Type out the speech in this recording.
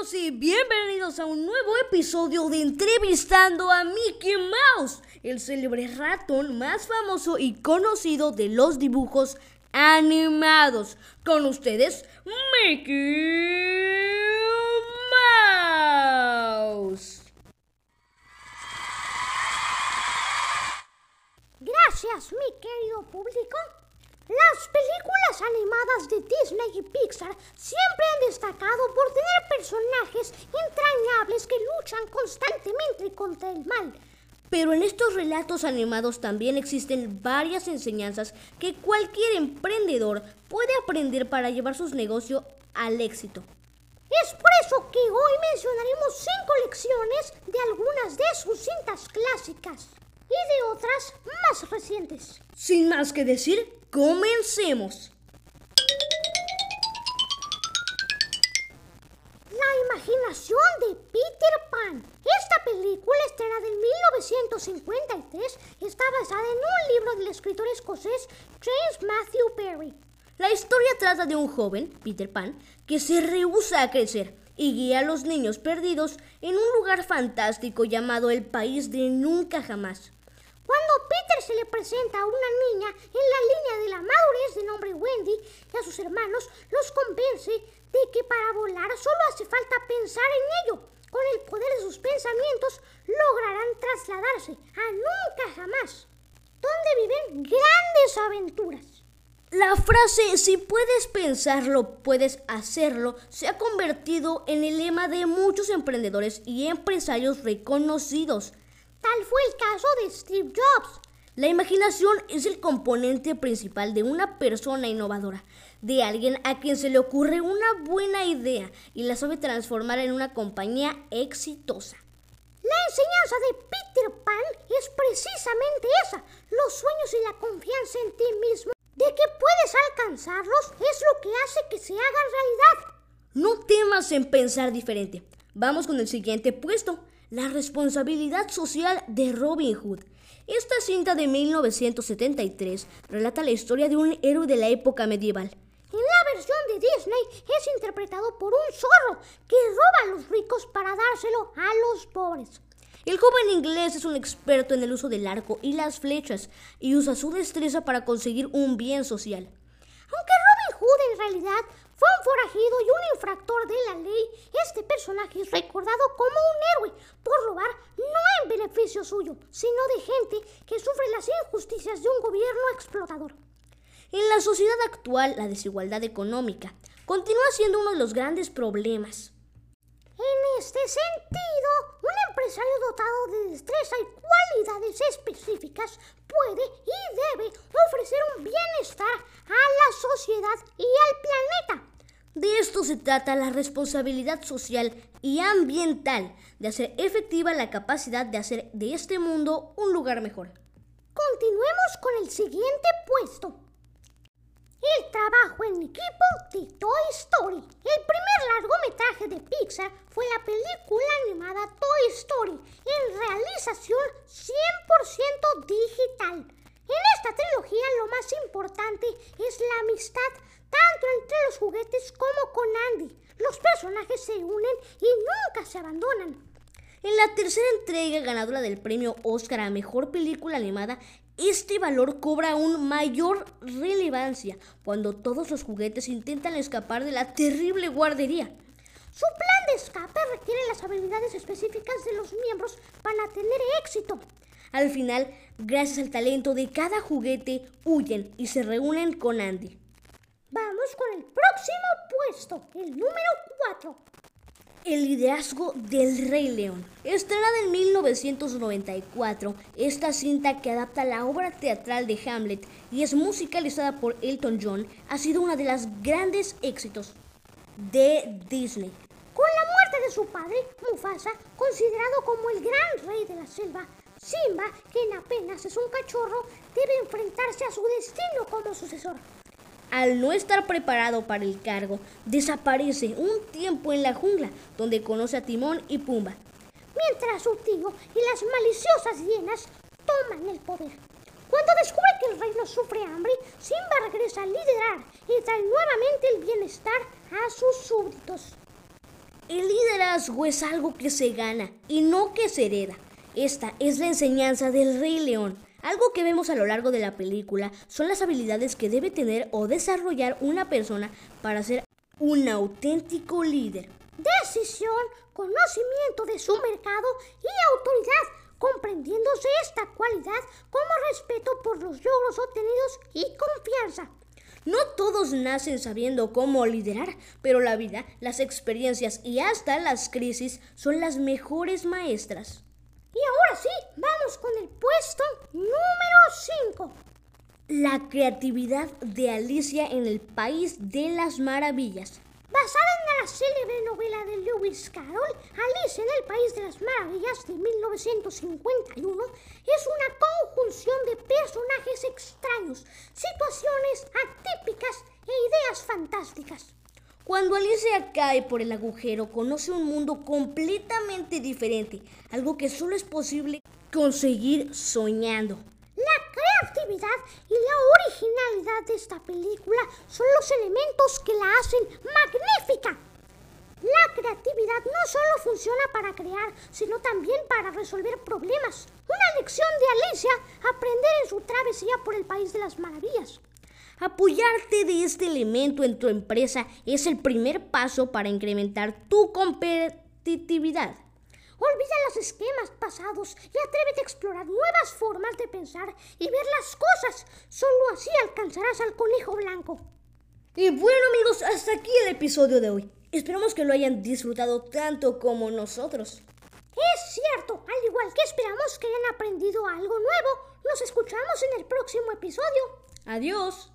y bienvenidos a un nuevo episodio de Entrevistando a Mickey Mouse, el célebre ratón más famoso y conocido de los dibujos animados. Con ustedes, Mickey Mouse. Gracias, mi querido público. Las películas animadas de Disney y Pixar siempre han destacado por tener personajes entrañables que luchan constantemente contra el mal. Pero en estos relatos animados también existen varias enseñanzas que cualquier emprendedor puede aprender para llevar sus negocios al éxito. Es por eso que hoy mencionaremos cinco lecciones de algunas de sus cintas clásicas y de otras más recientes. Sin más que decir, comencemos. La imaginación de Peter Pan. Esta película, estrenada en 1953, está basada en un libro del escritor escocés James Matthew Barrie. La historia trata de un joven, Peter Pan, que se rehúsa a crecer y guía a los niños perdidos en un lugar fantástico llamado el País de Nunca Jamás. Cuando Peter se le presenta a una niña en la línea de la madurez de nombre Wendy y a sus hermanos, los convence de que para volar solo hace falta pensar en ello. Con el poder de sus pensamientos lograrán trasladarse a nunca jamás, donde viven grandes aventuras. La frase si puedes pensarlo, puedes hacerlo se ha convertido en el lema de muchos emprendedores y empresarios reconocidos. Tal fue el caso de Steve Jobs. La imaginación es el componente principal de una persona innovadora, de alguien a quien se le ocurre una buena idea y la sabe transformar en una compañía exitosa. La enseñanza de Peter Pan es precisamente esa, los sueños y la confianza en ti mismo, de que puedes alcanzarlos es lo que hace que se hagan realidad. No temas en pensar diferente. Vamos con el siguiente puesto. La responsabilidad social de Robin Hood. Esta cinta de 1973 relata la historia de un héroe de la época medieval. En la versión de Disney es interpretado por un zorro que roba a los ricos para dárselo a los pobres. El joven inglés es un experto en el uso del arco y las flechas y usa su destreza para conseguir un bien social. Hood en realidad fue un forajido y un infractor de la ley, este personaje es recordado como un héroe por robar no en beneficio suyo, sino de gente que sufre las injusticias de un gobierno explotador. En la sociedad actual, la desigualdad económica continúa siendo uno de los grandes problemas. En este sentido, un empresario dotado de destreza y cualidades específicas puede y debe ofrecer un bienestar a la sociedad y al planeta. De esto se trata la responsabilidad social y ambiental de hacer efectiva la capacidad de hacer de este mundo un lugar mejor. Continuemos con el siguiente puesto. El trabajo en equipo de Toy Story. El primer largometraje de Pixar fue la película animada Toy Story en realización 100% digital. En esta trilogía lo más importante es la amistad tanto entre los juguetes como con Andy. Los personajes se unen y nunca se abandonan. En la tercera entrega ganadora del premio Oscar a Mejor Película Animada, este valor cobra aún mayor relevancia cuando todos los juguetes intentan escapar de la terrible guardería. Su plan de escape requiere las habilidades específicas de los miembros para tener éxito. Al final, gracias al talento de cada juguete, huyen y se reúnen con Andy. Vamos con el próximo puesto, el número 4. El liderazgo del Rey León. Estrenada en 1994, esta cinta que adapta la obra teatral de Hamlet y es musicalizada por Elton John ha sido uno de los grandes éxitos de Disney. Con la muerte de su padre, Mufasa, considerado como el gran rey de la selva, Simba, quien apenas es un cachorro, debe enfrentarse a su destino como sucesor. Al no estar preparado para el cargo, desaparece un tiempo en la jungla, donde conoce a Timón y Pumba. Mientras su tío y las maliciosas hienas toman el poder. Cuando descubre que el reino sufre hambre, Simba regresa a liderar y trae nuevamente el bienestar a sus súbditos. El liderazgo es algo que se gana y no que se hereda. Esta es la enseñanza del Rey León. Algo que vemos a lo largo de la película son las habilidades que debe tener o desarrollar una persona para ser un auténtico líder. Decisión, conocimiento de su mercado y autoridad, comprendiéndose esta cualidad como respeto por los logros obtenidos y confianza. No todos nacen sabiendo cómo liderar, pero la vida, las experiencias y hasta las crisis son las mejores maestras. Y ahora sí, vamos con el puesto número 5. La creatividad de Alicia en el País de las Maravillas. Basada en la célebre novela de Lewis Carroll, Alicia en el País de las Maravillas de 1951 es una conjunción de personajes extraños, situaciones atípicas e ideas fantásticas. Cuando Alicia cae por el agujero, conoce un mundo completamente diferente, algo que solo es posible conseguir soñando. Creatividad y la originalidad de esta película son los elementos que la hacen magnífica. La creatividad no solo funciona para crear, sino también para resolver problemas. Una lección de Alicia, aprender en su travesía por el País de las Maravillas. Apoyarte de este elemento en tu empresa es el primer paso para incrementar tu competitividad. Olvida los esquemas pasados y atrévete a explorar nuevas formas de pensar y ver las cosas. Solo así alcanzarás al conejo blanco. Y bueno amigos, hasta aquí el episodio de hoy. Esperamos que lo hayan disfrutado tanto como nosotros. Es cierto, al igual que esperamos que hayan aprendido algo nuevo. Nos escuchamos en el próximo episodio. Adiós.